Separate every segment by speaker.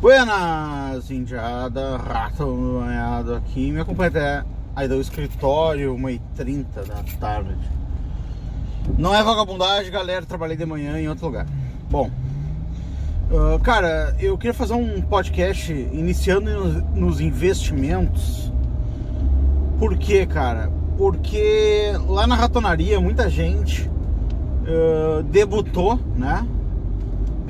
Speaker 1: Buenas, indiada, rato banhado aqui. Me acompanha até aí do escritório, 1h30 da tarde. Não é vagabundagem, galera. Trabalhei de manhã em outro lugar. Bom, uh, cara, eu queria fazer um podcast iniciando nos investimentos. Por quê, cara? Porque lá na ratonaria muita gente uh, debutou, né?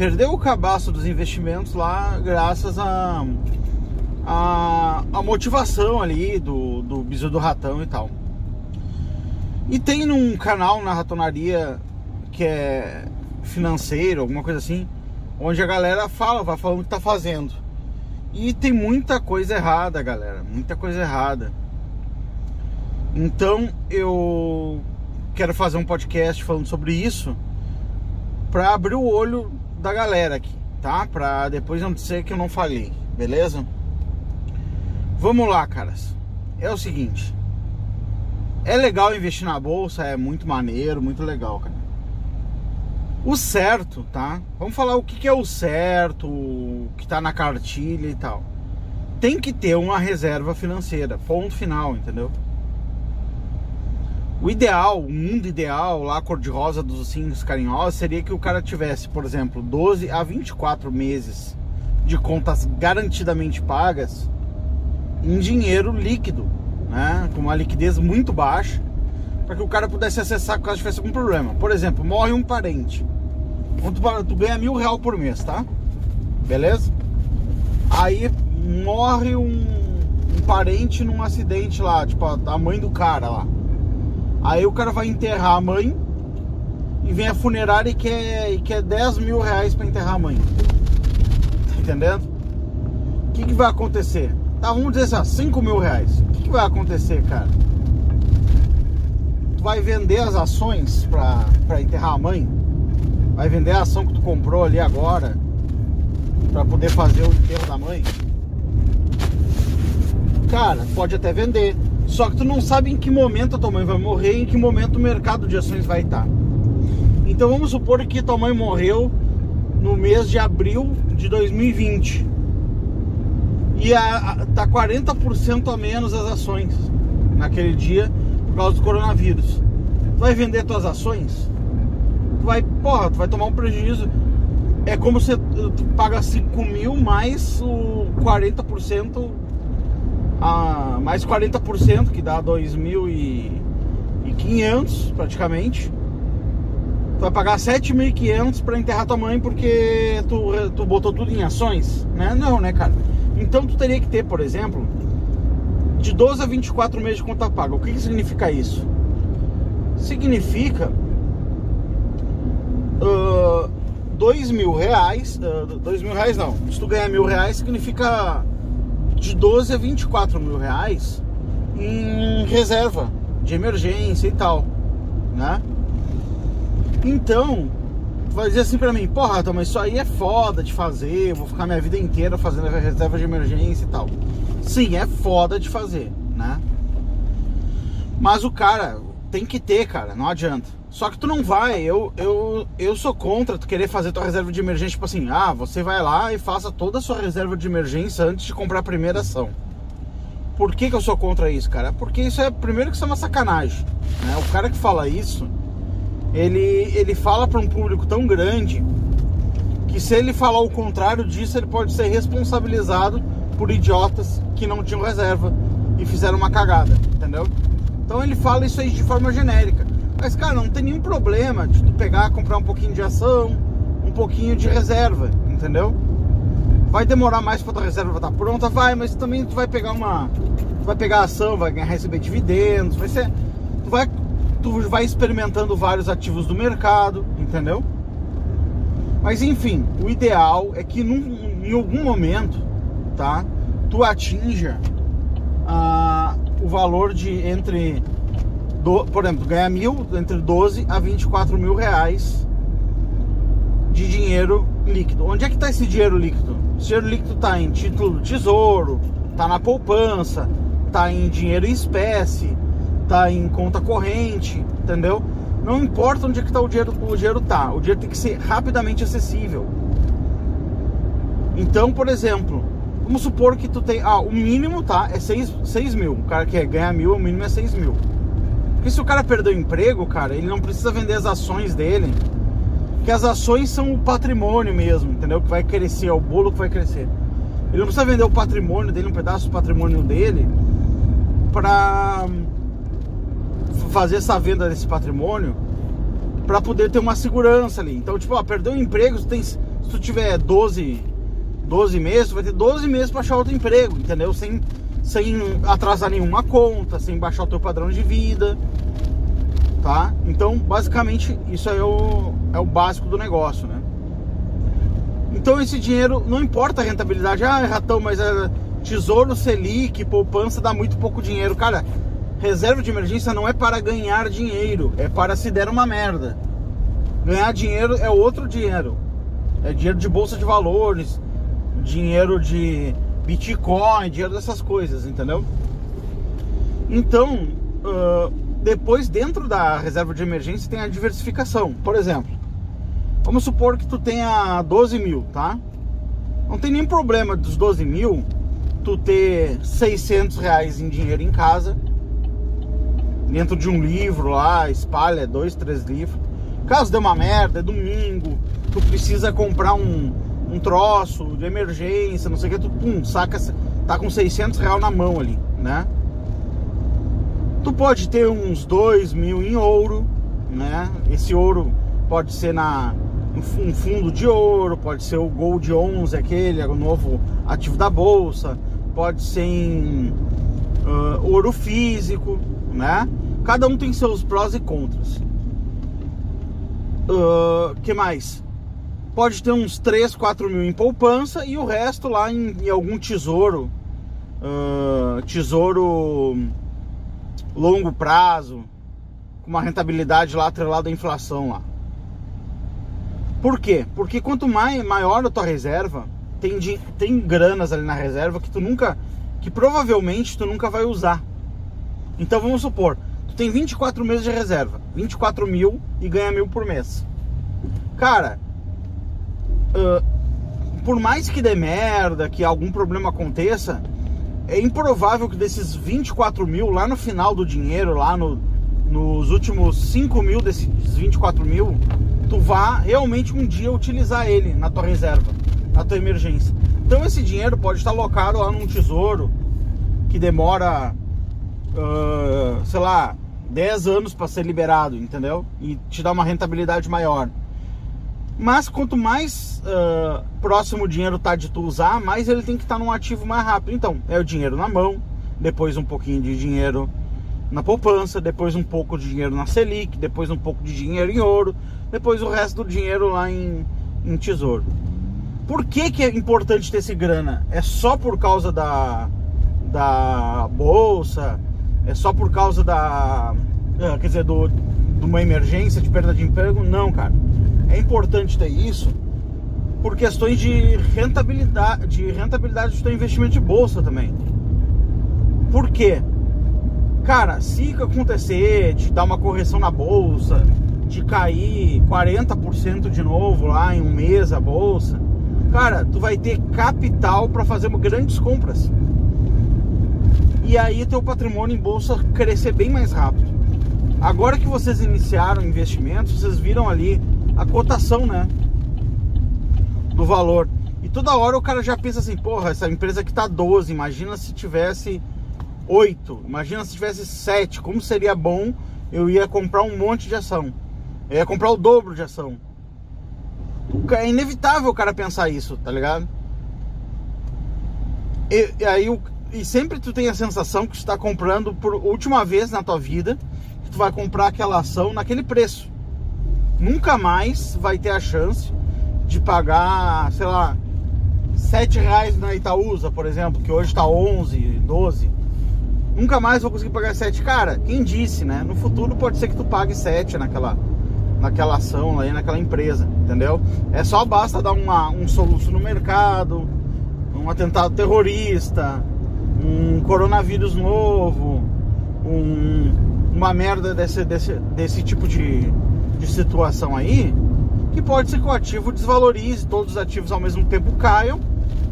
Speaker 1: Perdeu o cabaço dos investimentos lá graças a, a, a motivação ali do, do biso do ratão e tal. E tem num canal na ratonaria que é financeiro, alguma coisa assim, onde a galera fala, vai falando o que tá fazendo. E tem muita coisa errada, galera, muita coisa errada. Então eu quero fazer um podcast falando sobre isso para abrir o olho da galera aqui, tá? Pra depois não dizer que eu não falei, beleza? Vamos lá, caras. É o seguinte. É legal investir na bolsa, é muito maneiro, muito legal, cara. O certo, tá? Vamos falar o que é o certo, o que tá na cartilha e tal. Tem que ter uma reserva financeira, ponto final, entendeu? O ideal, o mundo ideal, lá cor-de-rosa dos ossinhos carinhosos, seria que o cara tivesse, por exemplo, 12 a 24 meses de contas garantidamente pagas em dinheiro líquido, né? Com uma liquidez muito baixa, para que o cara pudesse acessar caso tivesse algum problema. Por exemplo, morre um parente. Tu, tu ganha mil real por mês, tá? Beleza? Aí morre um, um parente num acidente lá, tipo a mãe do cara lá Aí o cara vai enterrar a mãe e vem a funerária e quer, e quer 10 mil reais para enterrar a mãe. Tá entendendo? O que, que vai acontecer? Tá, vamos dizer assim, 5 mil reais. O que, que vai acontecer, cara? Tu vai vender as ações para enterrar a mãe? Vai vender a ação que tu comprou ali agora para poder fazer o enterro da mãe? Cara, pode até vender só que tu não sabe em que momento a tua mãe vai morrer e em que momento o mercado de ações vai estar. Então vamos supor que tua mãe morreu no mês de abril de 2020. E a, a, tá 40% a menos as ações naquele dia por causa do coronavírus. Tu vai vender tuas ações? Tu vai, porra, tu vai tomar um prejuízo. É como se tu paga 5 mil mais o 40% a mais 40%, que dá 2.500 praticamente. Tu vai pagar 7.500 para enterrar tua mãe porque tu, tu botou tudo em ações, né? Não, né, cara? Então tu teria que ter, por exemplo, de 12 a 24 meses de conta paga. O que, que significa isso? Significa uh, 2 mil reais, uh, 2 mil reais não, se tu ganhar mil reais significa de 12 a 24 mil reais em reserva de emergência e tal, né? Então, vai dizer assim pra mim, porra, mas isso aí é foda de fazer, vou ficar minha vida inteira fazendo reserva de emergência e tal. Sim, é foda de fazer, né? Mas o cara tem que ter, cara, não adianta. Só que tu não vai, eu, eu, eu sou contra tu querer fazer tua reserva de emergência, tipo assim, ah, você vai lá e faça toda a sua reserva de emergência antes de comprar a primeira ação. Por que, que eu sou contra isso, cara? Porque isso é, primeiro que isso é uma sacanagem, né? O cara que fala isso, ele, ele fala para um público tão grande que se ele falar o contrário disso, ele pode ser responsabilizado por idiotas que não tinham reserva e fizeram uma cagada, entendeu? Então ele fala isso aí de forma genérica. Mas, cara, não tem nenhum problema de tu pegar, comprar um pouquinho de ação, um pouquinho de reserva, entendeu? Vai demorar mais pra tua reserva estar pronta? Vai, mas também tu vai pegar uma. Tu vai pegar ação, vai receber dividendos, vai ser. Tu vai, tu vai experimentando vários ativos do mercado, entendeu? Mas enfim, o ideal é que num, em algum momento, tá? Tu atinja ah, o valor de entre do, por exemplo, ganha mil, entre 12 a 24 mil reais de dinheiro líquido. Onde é que está esse dinheiro líquido? Esse dinheiro líquido está em título do tesouro, está na poupança, está em dinheiro em espécie, está em conta corrente, entendeu? Não importa onde é que está o dinheiro, o dinheiro tá. O dinheiro tem que ser rapidamente acessível. Então, por exemplo, vamos supor que tu tem. Ah, o mínimo, tá? É 6, 6 mil. O cara quer ganhar mil, o mínimo é 6 mil. Porque se o cara perder o emprego, cara, ele não precisa vender as ações dele. Que as ações são o patrimônio mesmo, entendeu? Que vai crescer, é o bolo que vai crescer. Ele não precisa vender o patrimônio dele, um pedaço do patrimônio dele, para fazer essa venda desse patrimônio para poder ter uma segurança ali. Então, tipo, ó, perdeu o emprego, se tu tiver 12, 12 meses, tu vai ter 12 meses para achar outro emprego, entendeu? Sem, sem atrasar nenhuma conta, sem baixar o teu padrão de vida, tá? Então, basicamente, isso aí é o, é o básico do negócio, né? Então, esse dinheiro, não importa a rentabilidade, ah, é ratão, mas é tesouro Selic, poupança dá muito pouco dinheiro. Cara, reserva de emergência não é para ganhar dinheiro, é para se der uma merda. Ganhar dinheiro é outro dinheiro. É dinheiro de bolsa de valores, dinheiro de Bitcoin, dinheiro dessas coisas, entendeu? Então, uh, depois dentro da reserva de emergência tem a diversificação. Por exemplo, vamos supor que tu tenha 12 mil, tá? Não tem nenhum problema dos 12 mil tu ter 600 reais em dinheiro em casa dentro de um livro lá, espalha dois, três livros. Caso dê uma merda, é domingo, tu precisa comprar um, um troço de emergência, não sei o que, tu pum, saca, tá com 600 reais na mão ali, né? Tu pode ter uns 2 mil em ouro, né? Esse ouro pode ser na um fundo de ouro, pode ser o Gold 11, aquele, o novo ativo da bolsa, pode ser em uh, ouro físico, né? Cada um tem seus prós e contras. Uh, que mais? Pode ter uns 3, 4 mil em poupança e o resto lá em, em algum tesouro. Uh, tesouro longo prazo, com uma rentabilidade lá atrelada à inflação lá. Por quê? Porque quanto mais, maior a tua reserva, tem, tem granas ali na reserva que tu nunca, que provavelmente tu nunca vai usar. Então vamos supor, tu tem 24 meses de reserva, 24 mil e ganha mil por mês. Cara, por mais que dê merda, que algum problema aconteça, é improvável que desses 24 mil lá no final do dinheiro, lá no, nos últimos 5 mil desses 24 mil, tu vá realmente um dia utilizar ele na tua reserva, na tua emergência. Então esse dinheiro pode estar alocado lá num tesouro que demora uh, sei lá, 10 anos para ser liberado, entendeu? E te dá uma rentabilidade maior. Mas quanto mais uh, próximo o dinheiro tá de tu usar, mais ele tem que estar tá num ativo mais rápido. Então, é o dinheiro na mão, depois um pouquinho de dinheiro na poupança, depois um pouco de dinheiro na Selic, depois um pouco de dinheiro em ouro, depois o resto do dinheiro lá em, em tesouro. Por que, que é importante ter esse grana? É só por causa da, da bolsa, é só por causa da. É, quer dizer, do, de uma emergência de perda de emprego? Não, cara. É importante ter isso por questões de rentabilidade, de rentabilidade do teu investimento de bolsa também. Por quê? Cara, se acontecer de dar uma correção na bolsa, de cair 40% de novo lá em um mês a bolsa, cara, tu vai ter capital para fazer grandes compras e aí teu patrimônio em bolsa crescer bem mais rápido. Agora que vocês iniciaram investimentos, vocês viram ali a cotação, né? Do valor. E toda hora o cara já pensa assim, porra, essa empresa aqui tá 12, imagina se tivesse 8, imagina se tivesse 7, como seria bom eu ia comprar um monte de ação. Eu ia comprar o dobro de ação. É inevitável o cara pensar isso, tá ligado? E, e aí o, e sempre tu tem a sensação que tu está comprando por última vez na tua vida, que tu vai comprar aquela ação naquele preço. Nunca mais vai ter a chance de pagar, sei lá, 7 reais na Itaúsa, por exemplo, que hoje está 11, 12. Nunca mais vou conseguir pagar 7. Cara, quem disse, né? No futuro pode ser que tu pague 7 naquela, naquela ação aí, naquela empresa, entendeu? É só basta dar uma, um soluço no mercado, um atentado terrorista, um coronavírus novo, um, uma merda desse, desse, desse tipo de, de situação aí, que pode ser que o ativo desvalorize, todos os ativos ao mesmo tempo caiam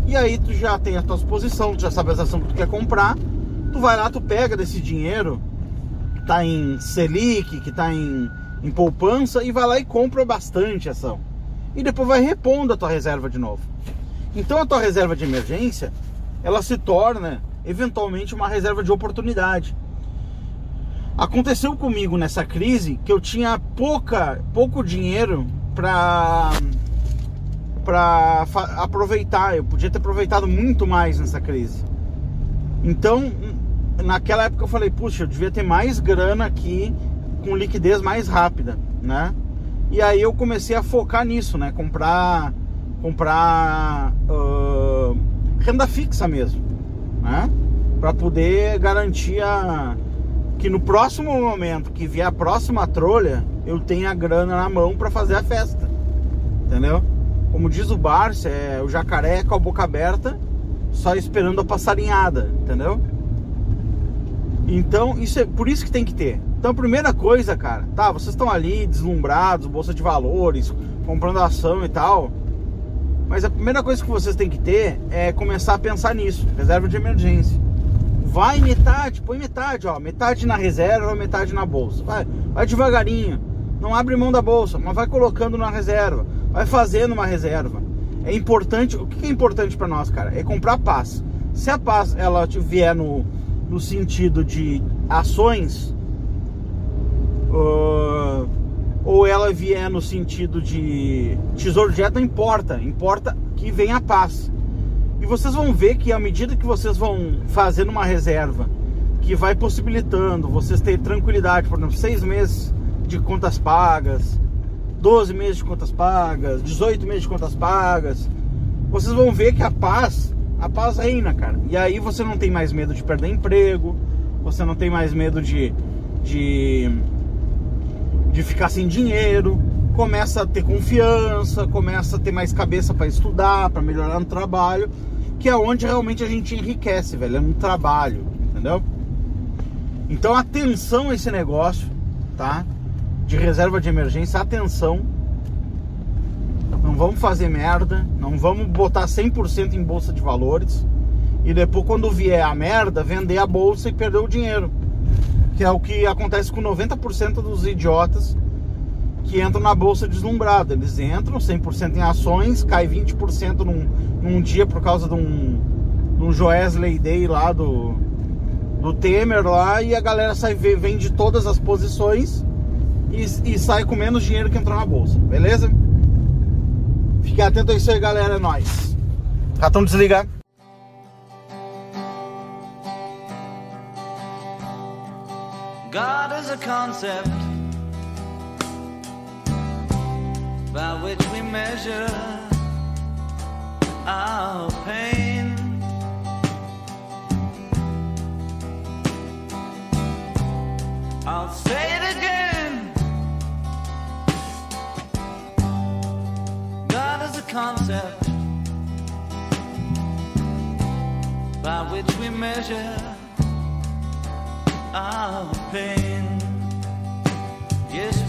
Speaker 1: E aí tu já tem a tua exposição, tu já sabe as ações que tu quer comprar. Tu vai lá, tu pega desse dinheiro que tá em Selic, que tá em, em poupança e vai lá e compra bastante ação. E depois vai repondo a tua reserva de novo. Então a tua reserva de emergência, ela se torna eventualmente uma reserva de oportunidade. Aconteceu comigo nessa crise que eu tinha pouca, pouco dinheiro para para aproveitar. Eu podia ter aproveitado muito mais nessa crise. Então, naquela época eu falei, puxa, eu devia ter mais grana aqui com liquidez mais rápida, né? E aí eu comecei a focar nisso, né? Comprar, comprar uh, renda fixa mesmo, né? Para poder garantir a, que no próximo momento que vier a próxima trolha, eu tenha a grana na mão para fazer a festa, entendeu? Como diz o Barça, é o jacaré com a boca aberta, só esperando a passarinhada, entendeu? Então, isso é por isso que tem que ter. Então, primeira coisa, cara, tá, vocês estão ali deslumbrados, bolsa de valores, comprando ação e tal. Mas a primeira coisa que vocês têm que ter é começar a pensar nisso, reserva de emergência. Vai metade, põe metade, ó, metade na reserva, metade na bolsa. Vai, vai devagarinho. Não abre mão da bolsa, mas vai colocando na reserva, vai fazendo uma reserva. É importante, o que é importante para nós, cara? É comprar paz. Se a paz ela vier no, no sentido de ações, uh, ou ela vier no sentido de tesouro direto, não importa. Importa que venha a paz. E vocês vão ver que à medida que vocês vão fazendo uma reserva que vai possibilitando vocês terem tranquilidade, por exemplo, seis meses de contas pagas, 12 meses de contas pagas, 18 meses de contas pagas, vocês vão ver que a paz, a paz reina, cara. E aí você não tem mais medo de perder emprego, você não tem mais medo de, de, de ficar sem dinheiro, começa a ter confiança, começa a ter mais cabeça para estudar, para melhorar no trabalho, que é onde realmente a gente enriquece, velho, é no trabalho, entendeu? Então atenção a esse negócio, tá? De reserva de emergência, atenção. Não vamos fazer merda, não vamos botar 100% em bolsa de valores e depois quando vier a merda, vender a bolsa e perder o dinheiro. Que é o que acontece com 90% dos idiotas que entram na bolsa deslumbrada. Eles entram 100% em ações, cai 20% num, num dia por causa de um, de um Joesley Day lá do, do Temer lá e a galera sai vende todas as posições e, e sai com menos dinheiro que entrou na bolsa, beleza? Fique atento a isso aí, galera, é nóis. Cartão desligar. God is a concept by which we measure our pain. I'll say it again. God is a concept by which we measure our pain. Yes,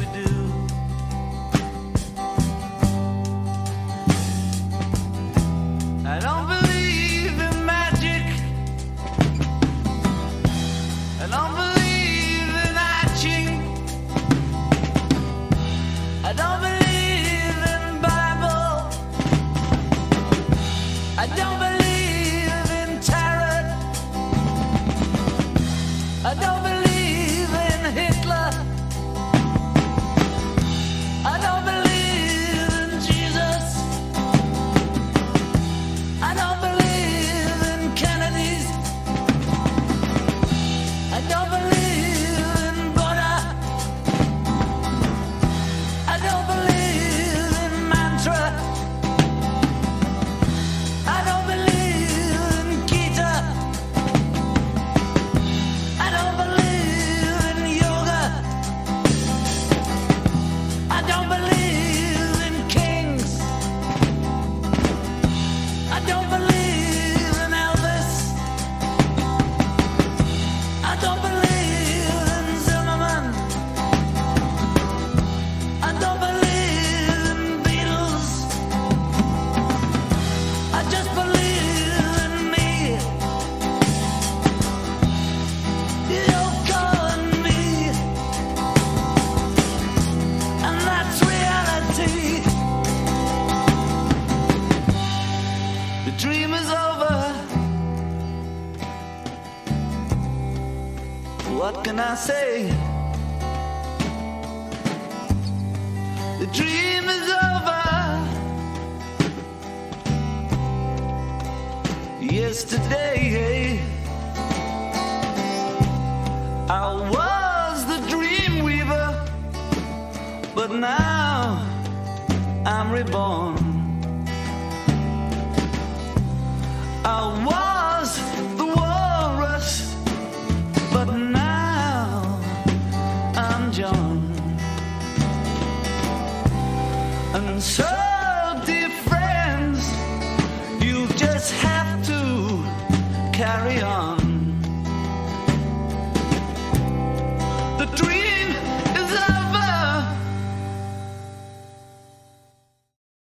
Speaker 1: I
Speaker 2: say? The dream is over. Yesterday, I was the dream weaver, but now I'm reborn. I was so, dear friends, you just have to carry on.